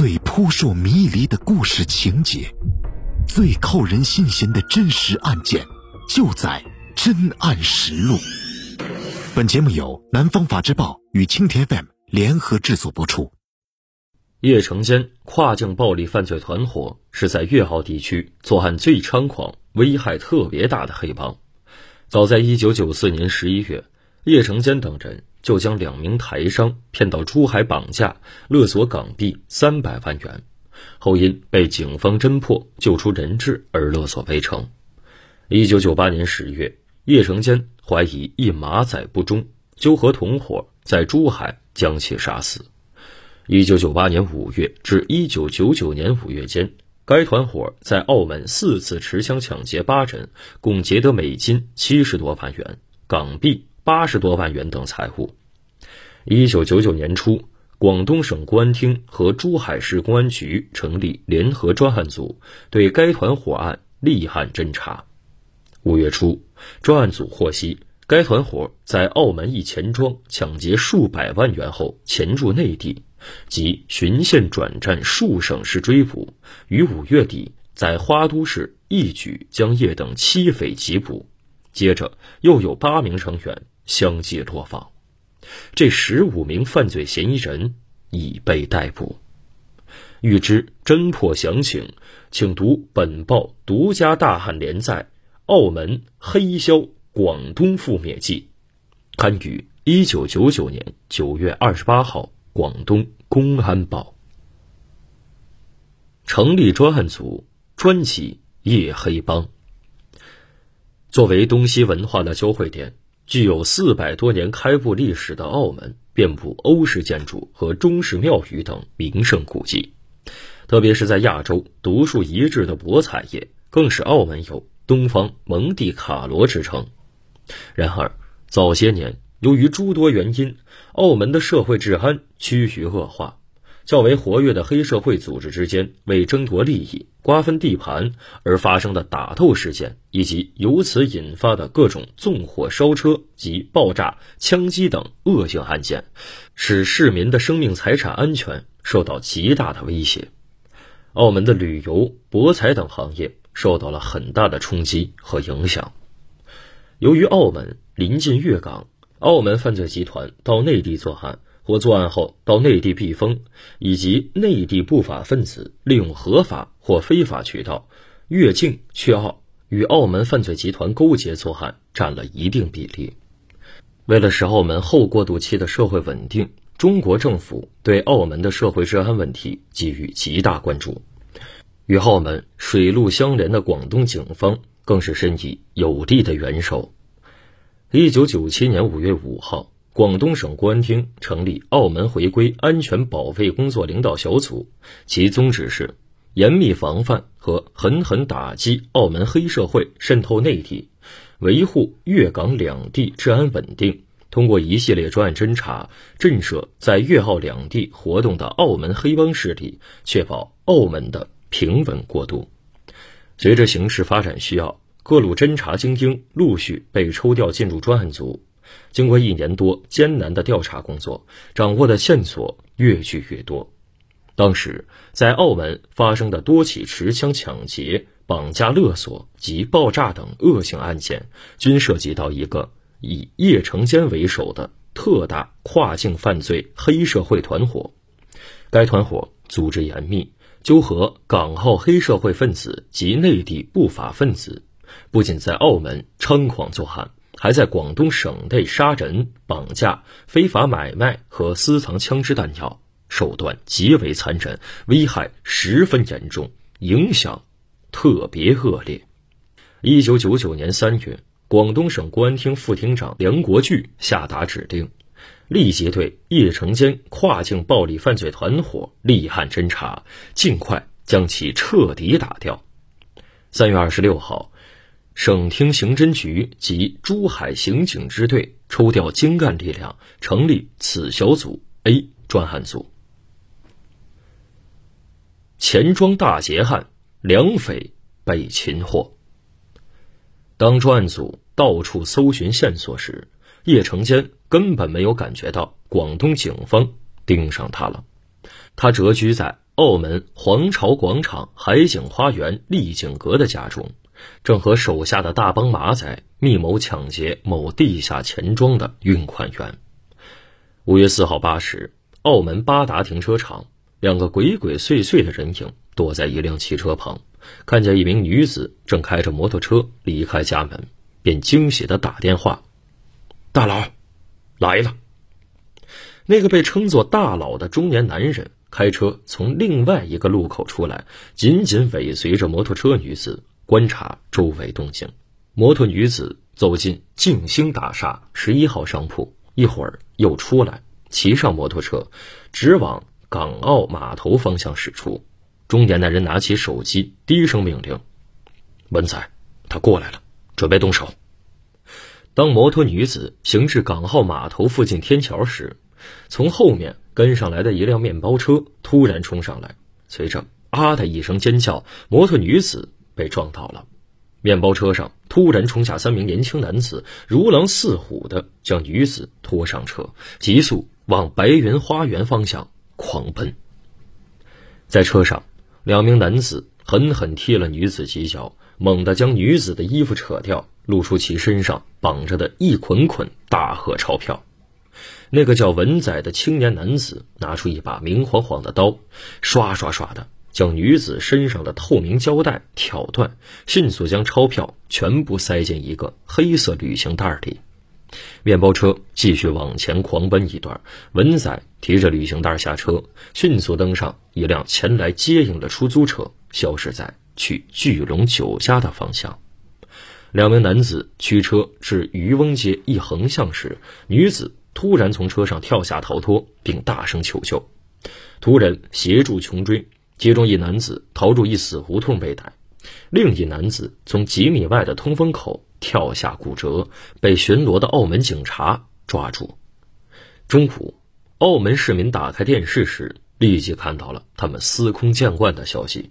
最扑朔迷离的故事情节，最扣人心弦的真实案件，就在《真案实录》。本节目由南方法制报与青田 FM 联合制作播出。叶成坚跨境暴力犯罪团伙是在粤澳地区作案最猖狂、危害特别大的黑帮。早在1994年11月，叶成坚等人就将两名台商骗到珠海绑架，勒索港币三百万元，后因被警方侦破救出人质而勒索未成。1998年10月，叶成坚怀疑一马仔不忠，就和同伙在珠海将其杀死。一九九八年五月至一九九九年五月间，该团伙在澳门四次持枪抢劫八人，共劫得美金七十多万元、港币八十多万元等财物。一九九九年初，广东省公安厅和珠海市公安局成立联合专案组，对该团伙案立案侦查。五月初，专案组获悉，该团伙在澳门一钱庄抢劫数百万元后潜入内地。即循线转战数省市追捕，于五月底在花都市一举将叶等七匪缉捕，接着又有八名成员相继落网，这十五名犯罪嫌疑人已被逮捕。欲知侦破详情，请读本报独家大案连载《澳门黑销广东覆灭记》，刊于一九九九年九月二十八号。广东公安报成立专案组，专辑夜黑帮。作为东西文化的交汇点，具有四百多年开埠历史的澳门，遍布欧式建筑和中式庙宇等名胜古迹，特别是在亚洲独树一帜的博彩业，更是澳门有“东方蒙地卡罗”之称。然而，早些年。由于诸多原因，澳门的社会治安趋于恶化，较为活跃的黑社会组织之间为争夺利益、瓜分地盘而发生的打斗事件，以及由此引发的各种纵火烧车及爆炸、枪击等恶性案件，使市民的生命财产安全受到极大的威胁。澳门的旅游、博彩等行业受到了很大的冲击和影响。由于澳门临近粤港。澳门犯罪集团到内地作案或作案后到内地避风，以及内地不法分子利用合法或非法渠道越境去澳与澳门犯罪集团勾结作案，占了一定比例。为了使澳门后过渡期的社会稳定，中国政府对澳门的社会治安问题给予极大关注。与澳门水陆相连的广东警方更是伸以有力的援手。一九九七年五月五号，广东省公安厅成立澳门回归安全保卫工作领导小组，其宗旨是严密防范和狠狠打击澳门黑社会渗透内地，维护粤港两地治安稳定。通过一系列专案侦查，震慑在粤澳两地活动的澳门黑帮势力，确保澳门的平稳过渡。随着形势发展需要。各路侦查精英陆续被抽调进入专案组，经过一年多艰难的调查工作，掌握的线索越聚越多。当时在澳门发生的多起持枪抢劫、绑架勒索及爆炸等恶性案件，均涉及到一个以叶成坚为首的特大跨境犯罪黑社会团伙。该团伙组织严密，纠合港澳黑社会分子及内地不法分子。不仅在澳门猖狂作案，还在广东省内杀人、绑架、非法买卖和私藏枪支弹药，手段极为残忍，危害十分严重，影响特别恶劣。一九九九年三月，广东省公安厅副厅长梁国巨下达指令，立即对叶成坚跨境暴力犯罪团伙立案侦查，尽快将其彻底打掉。三月二十六号。省厅刑侦局及珠海刑警支队抽调精干力量，成立此小组 A 专案组。钱庄大劫案，两匪被擒获。当专案组到处搜寻线索时，叶成坚根本没有感觉到广东警方盯上他了。他谪居在澳门皇朝广场海景花园丽景阁的家中，正和手下的大帮马仔密谋抢劫某地下钱庄的运款员。五月四号八时，澳门八达停车场，两个鬼鬼祟祟的人影躲在一辆汽车旁，看见一名女子正开着摩托车离开家门，便惊喜的打电话：“大佬，来了。”那个被称作大佬的中年男人开车从另外一个路口出来，紧紧尾随着摩托车女子，观察周围动静。摩托女子走进静兴大厦十一号商铺，一会儿又出来，骑上摩托车，直往港澳码头方向驶出。中年男人拿起手机，低声命令：“文仔，他过来了，准备动手。”当摩托女子行至港澳码头附近天桥时，从后面跟上来的一辆面包车突然冲上来，随着“啊”的一声尖叫，摩托女子被撞倒了。面包车上突然冲下三名年轻男子，如狼似虎的将女子拖上车，急速往白云花园方向狂奔。在车上，两名男子狠狠踢了女子几脚，猛地将女子的衣服扯掉，露出其身上绑着的一捆捆大贺钞票。那个叫文仔的青年男子拿出一把明晃晃的刀，刷刷刷的将女子身上的透明胶带挑断，迅速将钞票全部塞进一个黑色旅行袋里。面包车继续往前狂奔一段，文仔提着旅行袋下车，迅速登上一辆前来接应的出租车，消失在去巨龙酒家的方向。两名男子驱车至渔翁街一横向时，女子。突然从车上跳下逃脱，并大声求救，途人协助穷追，其中一男子逃入一死胡同被逮，另一男子从几米外的通风口跳下骨折，被巡逻的澳门警察抓住。中午，澳门市民打开电视时，立即看到了他们司空见惯的消息：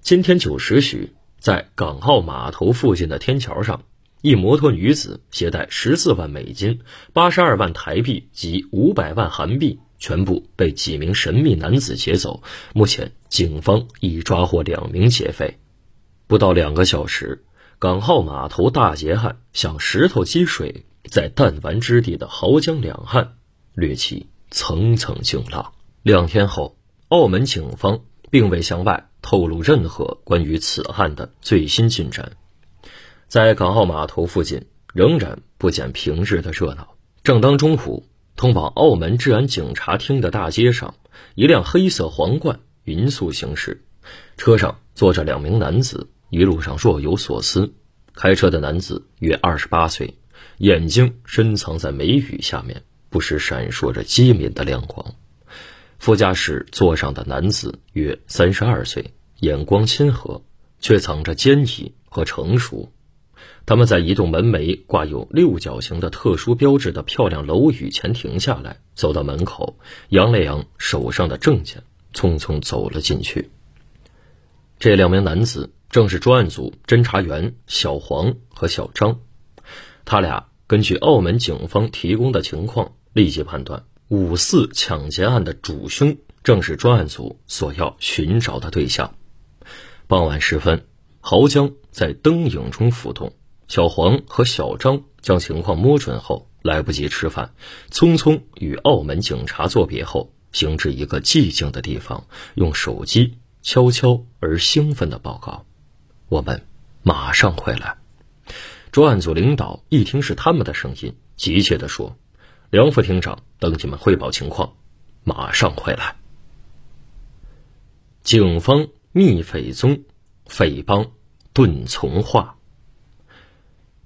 今天九时许，在港澳码头附近的天桥上。一摩托女子携带十四万美金、八十二万台币及五百万韩币，全部被几名神秘男子劫走。目前，警方已抓获两名劫匪。不到两个小时，港澳码头大劫案像石头积水在弹丸之地的濠江两岸，掠起层层惊浪。两天后，澳门警方并未向外透露任何关于此案的最新进展。在港澳码头附近，仍然不减平日的热闹。正当中午，通往澳门治安警察厅的大街上，一辆黑色皇冠匀速行驶，车上坐着两名男子，一路上若有所思。开车的男子约二十八岁，眼睛深藏在眉宇下面，不时闪烁着机敏的亮光。副驾驶座上的男子约三十二岁，眼光亲和，却藏着坚毅和成熟。他们在一栋门楣挂有六角形的特殊标志的漂亮楼宇前停下来，走到门口，扬了扬手上的证件，匆匆走了进去。这两名男子正是专案组侦查员小黄和小张，他俩根据澳门警方提供的情况，立即判断五四抢劫案的主凶正是专案组所要寻找的对象。傍晚时分，濠江在灯影中浮动。小黄和小张将情况摸准后，来不及吃饭，匆匆与澳门警察作别后，行至一个寂静的地方，用手机悄悄而兴奋地报告：“我们马上回来。”专案组领导一听是他们的声音，急切地说：“梁副厅长等你们汇报情况，马上回来。”警方密匪踪，匪帮遁从化。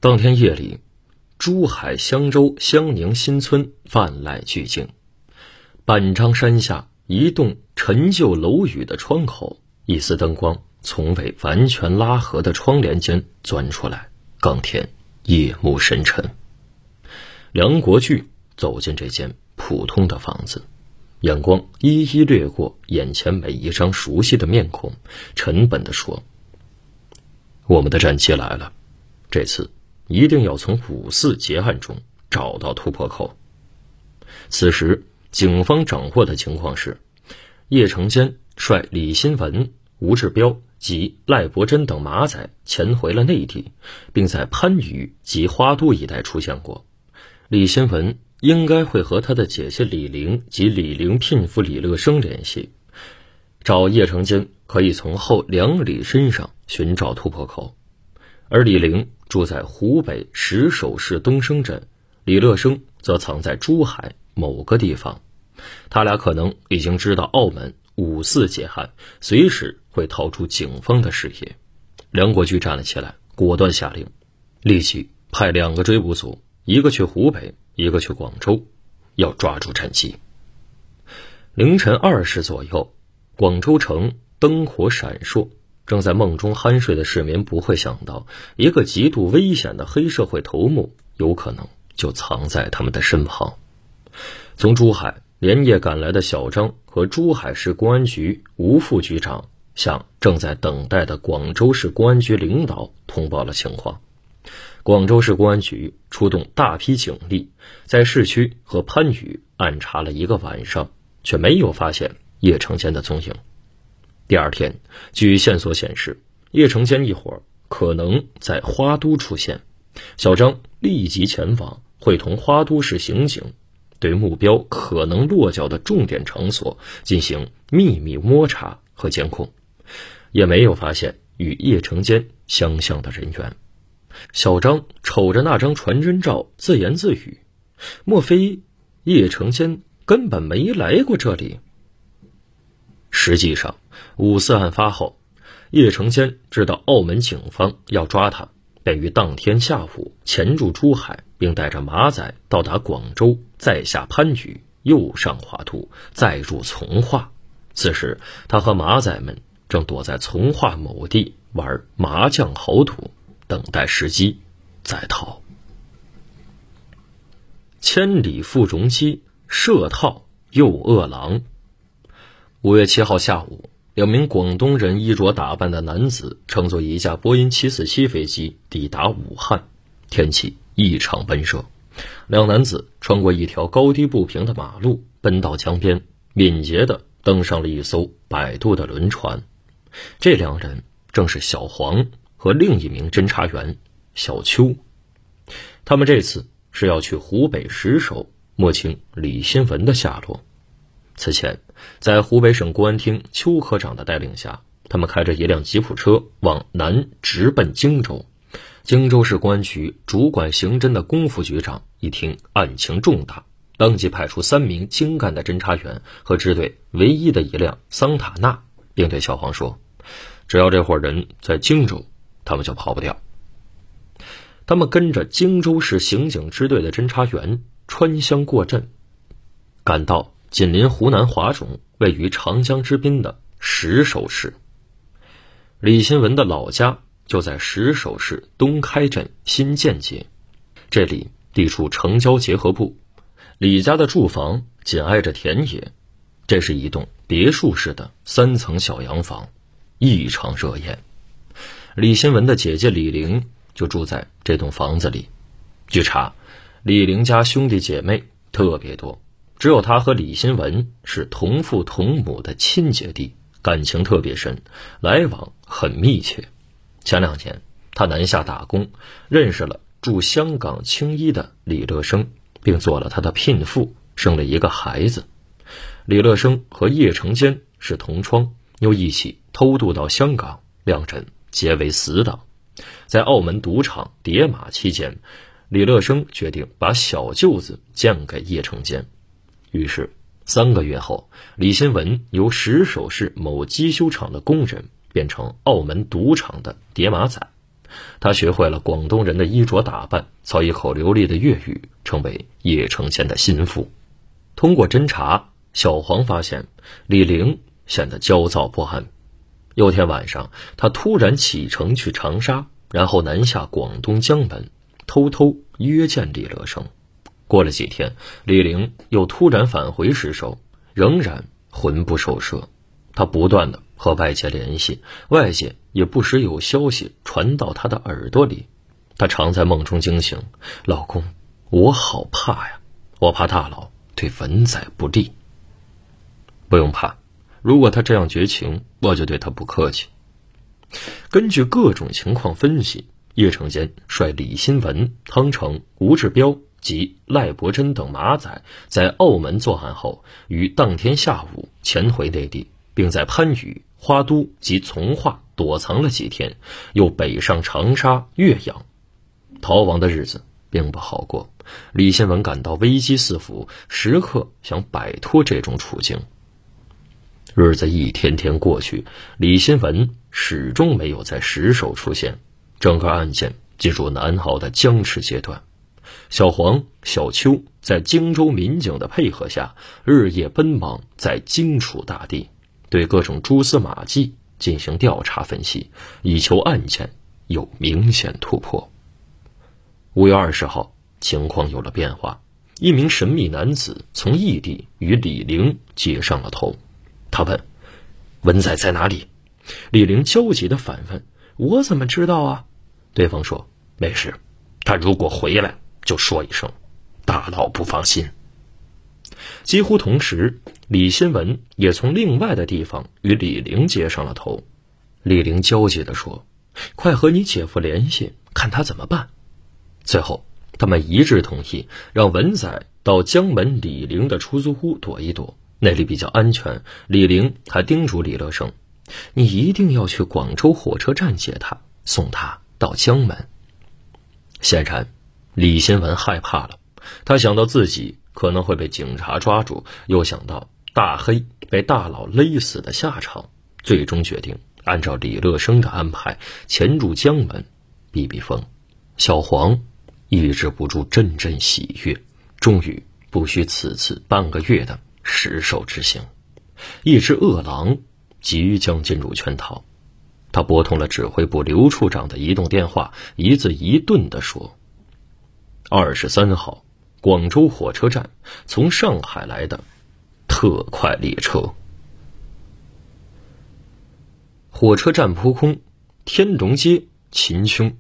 当天夜里，珠海香洲香宁新村泛籁俱静。半张山下一栋陈旧楼宇的窗口，一丝灯光从未完全拉合的窗帘间钻出来。冈天夜幕深沉。梁国巨走进这间普通的房子，眼光一一掠过眼前每一张熟悉的面孔，沉稳地说：“我们的战机来了，这次。”一定要从五四劫案中找到突破口。此时，警方掌握的情况是：叶成坚率李新文、吴志彪及赖伯珍等马仔潜回了内地，并在番禺及花都一带出现过。李新文应该会和他的姐姐李玲及李玲聘夫李乐生联系，找叶成坚可以从后两里身上寻找突破口。而李玲住在湖北石首市东升镇，李乐生则藏在珠海某个地方。他俩可能已经知道澳门五四解汉，随时会逃出警方的视野。梁国驹站了起来，果断下令，立即派两个追捕组，一个去湖北，一个去广州，要抓住陈奇。凌晨二时左右，广州城灯火闪烁。正在梦中酣睡的市民不会想到，一个极度危险的黑社会头目有可能就藏在他们的身旁。从珠海连夜赶来的小张和珠海市公安局吴副局长向正在等待的广州市公安局领导通报了情况。广州市公安局出动大批警力，在市区和番禺暗查了一个晚上，却没有发现叶成坚的踪影。第二天，据线索显示，叶成坚一伙可能在花都出现。小张立即前往，会同花都市刑警对目标可能落脚的重点场所进行秘密摸查和监控，也没有发现与叶成坚相像的人员。小张瞅着那张传真照，自言自语：“莫非叶成坚根本没来过这里？”实际上，五四案发后，叶成坚知道澳门警方要抓他，便于当天下午潜入珠海，并带着马仔到达广州，再下番禺，又上华都，再入从化。此时，他和马仔们正躲在从化某地玩麻将豪赌，等待时机再逃。千里赴戎机，设套诱恶狼。五月七号下午，两名广东人衣着打扮的男子乘坐一架波音七四七飞机抵达武汉。天气异常闷热，两男子穿过一条高低不平的马路，奔到江边，敏捷地登上了一艘摆渡的轮船。这两人正是小黄和另一名侦查员小邱。他们这次是要去湖北石首摸清李新文的下落。此前，在湖北省公安厅邱科长的带领下，他们开着一辆吉普车往南直奔荆州。荆州市公安局主管刑侦的龚副局长一听案情重大，当即派出三名精干的侦查员和支队唯一的一辆桑塔纳，并对小黄说：“只要这伙人在荆州，他们就跑不掉。”他们跟着荆州市刑警支队的侦查员穿乡过镇，赶到。紧邻湖南华中，位于长江之滨的石首市。李新文的老家就在石首市东开镇新建街，这里地处城郊结合部，李家的住房紧挨着田野，这是一栋别墅式的三层小洋房，异常热艳。李新文的姐姐李玲就住在这栋房子里。据查，李玲家兄弟姐妹特别多。只有他和李新文是同父同母的亲姐弟，感情特别深，来往很密切。前两年，他南下打工，认识了住香港青衣的李乐生，并做了他的聘妇，生了一个孩子。李乐生和叶成坚是同窗，又一起偷渡到香港，两人结为死党。在澳门赌场叠马期间，李乐生决定把小舅子嫁给叶成坚。于是，三个月后，李新文由石首市某机修厂的工人变成澳门赌场的叠马仔。他学会了广东人的衣着打扮，操一口流利的粤语，成为叶成坚的心腹。通过侦查，小黄发现李玲显得焦躁不安。有天晚上，他突然启程去长沙，然后南下广东江门，偷偷约见李乐生。过了几天，李玲又突然返回石首，仍然魂不守舍。他不断的和外界联系，外界也不时有消息传到他的耳朵里。他常在梦中惊醒：“老公，我好怕呀，我怕大佬对文仔不利。”不用怕，如果他这样绝情，我就对他不客气。根据各种情况分析，叶成坚率李新文、汤成、吴志彪及赖伯珍等马仔在澳门作案后，于当天下午潜回内地，并在番禺、花都及从化躲藏了几天，又北上长沙、岳阳。逃亡的日子并不好过，李新文感到危机四伏，时刻想摆脱这种处境。日子一天天过去，李新文始终没有在石首出现，整个案件进入难熬的僵持阶段。小黄、小邱在荆州民警的配合下，日夜奔忙在荆楚大地，对各种蛛丝马迹进行调查分析，以求案件有明显突破。五月二十号，情况有了变化，一名神秘男子从异地与李玲接上了头。他问：“文仔在哪里？”李玲焦急的反问：“我怎么知道啊？”对方说：“没事，他如果回来，就说一声，大佬不放心。”几乎同时，李新文也从另外的地方与李玲接上了头。李玲焦急的说：“快和你姐夫联系，看他怎么办。”最后，他们一致同意让文仔到江门李玲的出租屋躲一躲。那里比较安全。李玲还叮嘱李乐生：“你一定要去广州火车站接他，送他到江门。”显然，李新文害怕了。他想到自己可能会被警察抓住，又想到大黑被大佬勒死的下场，最终决定按照李乐生的安排潜入江门避避风。小黄抑制不住阵阵喜悦，终于不需此次半个月的。石兽之行，一只饿狼即将进入圈套。他拨通了指挥部刘处长的移动电话，一字一顿地说：“二十三号，广州火车站从上海来的特快列车。”火车站扑空，天龙街秦凶。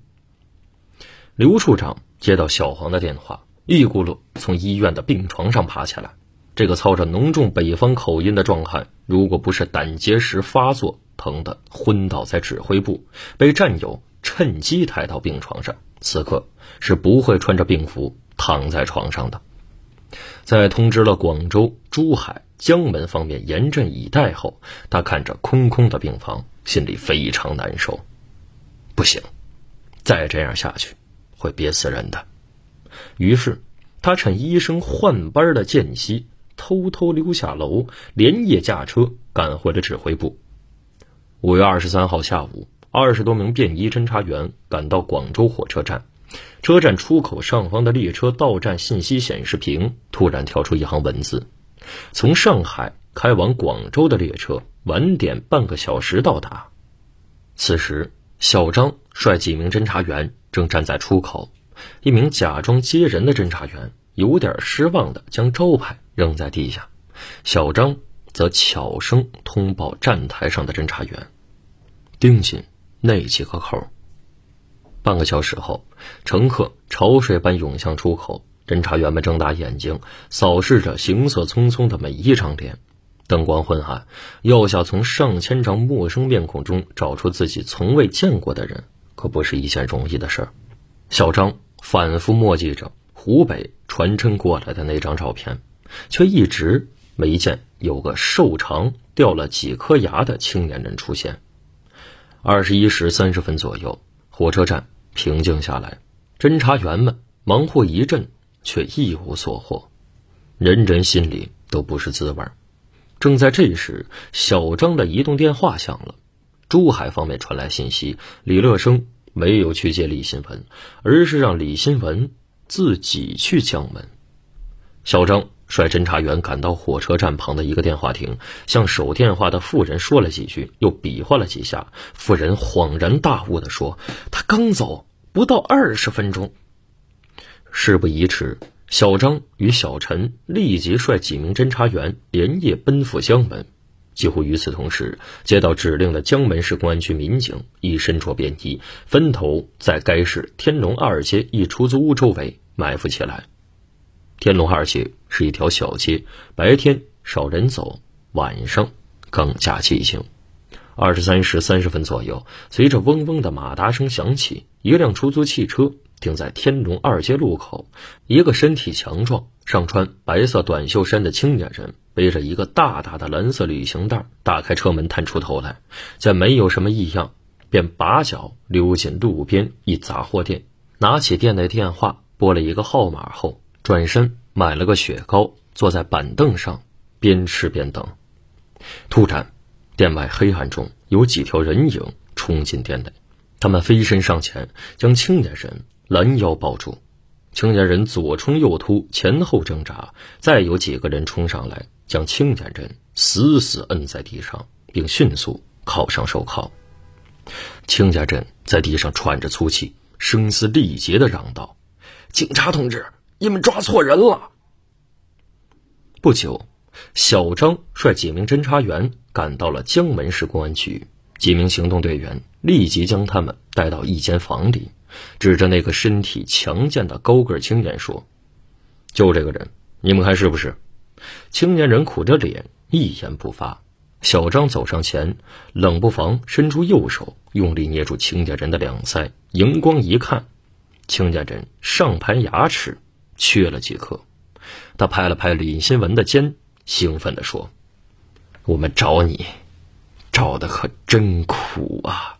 刘处长接到小黄的电话，一咕噜从医院的病床上爬起来。这个操着浓重北方口音的壮汉，如果不是胆结石发作，疼得昏倒在指挥部，被战友趁机抬到病床上，此刻是不会穿着病服躺在床上的。在通知了广州、珠海、江门方面严阵以待后，他看着空空的病房，心里非常难受。不行，再这样下去会憋死人的。于是，他趁医生换班的间隙。偷偷溜下楼，连夜驾车赶回了指挥部。五月二十三号下午，二十多名便衣侦查员赶到广州火车站，车站出口上方的列车到站信息显示屏突然跳出一行文字：从上海开往广州的列车晚点半个小时到达。此时，小张率几名侦查员正站在出口，一名假装接人的侦查员有点失望的将招牌。扔在地下，小张则悄声通报站台上的侦查员，盯紧那几个口。半个小时后，乘客潮水般涌向出口，侦查员们睁大眼睛扫视着行色匆匆的每一张脸。灯光昏暗，要想从上千张陌生面孔中找出自己从未见过的人，可不是一件容易的事儿。小张反复墨迹着湖北传真过来的那张照片。却一直没见有个瘦长、掉了几颗牙的青年人出现。二十一时三十分左右，火车站平静下来，侦查员们忙活一阵，却一无所获，人人心里都不是滋味。正在这时，小张的移动电话响了，珠海方面传来信息：李乐生没有去接李新文，而是让李新文自己去江门。小张。率侦查员赶到火车站旁的一个电话亭，向守电话的妇人说了几句，又比划了几下。妇人恍然大悟地说：“他刚走不到二十分钟。”事不宜迟，小张与小陈立即率几名侦查员连夜奔赴江门。几乎与此同时，接到指令的江门市公安局民警已身着便衣，分头在该市天龙二街一出租屋周围埋伏起来。天龙二街是一条小街，白天少人走，晚上更加寂静。二十三时三十分左右，随着嗡嗡的马达声响起，一辆出租汽车停在天龙二街路口。一个身体强壮、上穿白色短袖衫的青年人，背着一个大大的蓝色旅行袋，打开车门探出头来，见没有什么异样，便拔脚溜进路边一杂货店，拿起店内电话拨了一个号码后，转身买了个雪糕，坐在板凳上边吃边等。突然。店外黑暗中有几条人影冲进店内，他们飞身上前，将青年人拦腰抱住。青年人左冲右突，前后挣扎。再有几个人冲上来，将青年人死死摁在地上，并迅速铐上手铐。青年人在地上喘着粗气，声嘶力竭地嚷道：“警察同志，你们抓错人了！”不久。小张率几名侦查员赶到了江门市公安局，几名行动队员立即将他们带到一间房里，指着那个身体强健的高个青年说：“就这个人，你们看是不是？”青年人苦着脸，一言不发。小张走上前，冷不防伸出右手，用力捏住青年人的两腮，荧光一看，青年人上排牙齿缺了几颗。他拍了拍李新文的肩。兴奋地说：“我们找你，找的可真苦啊！”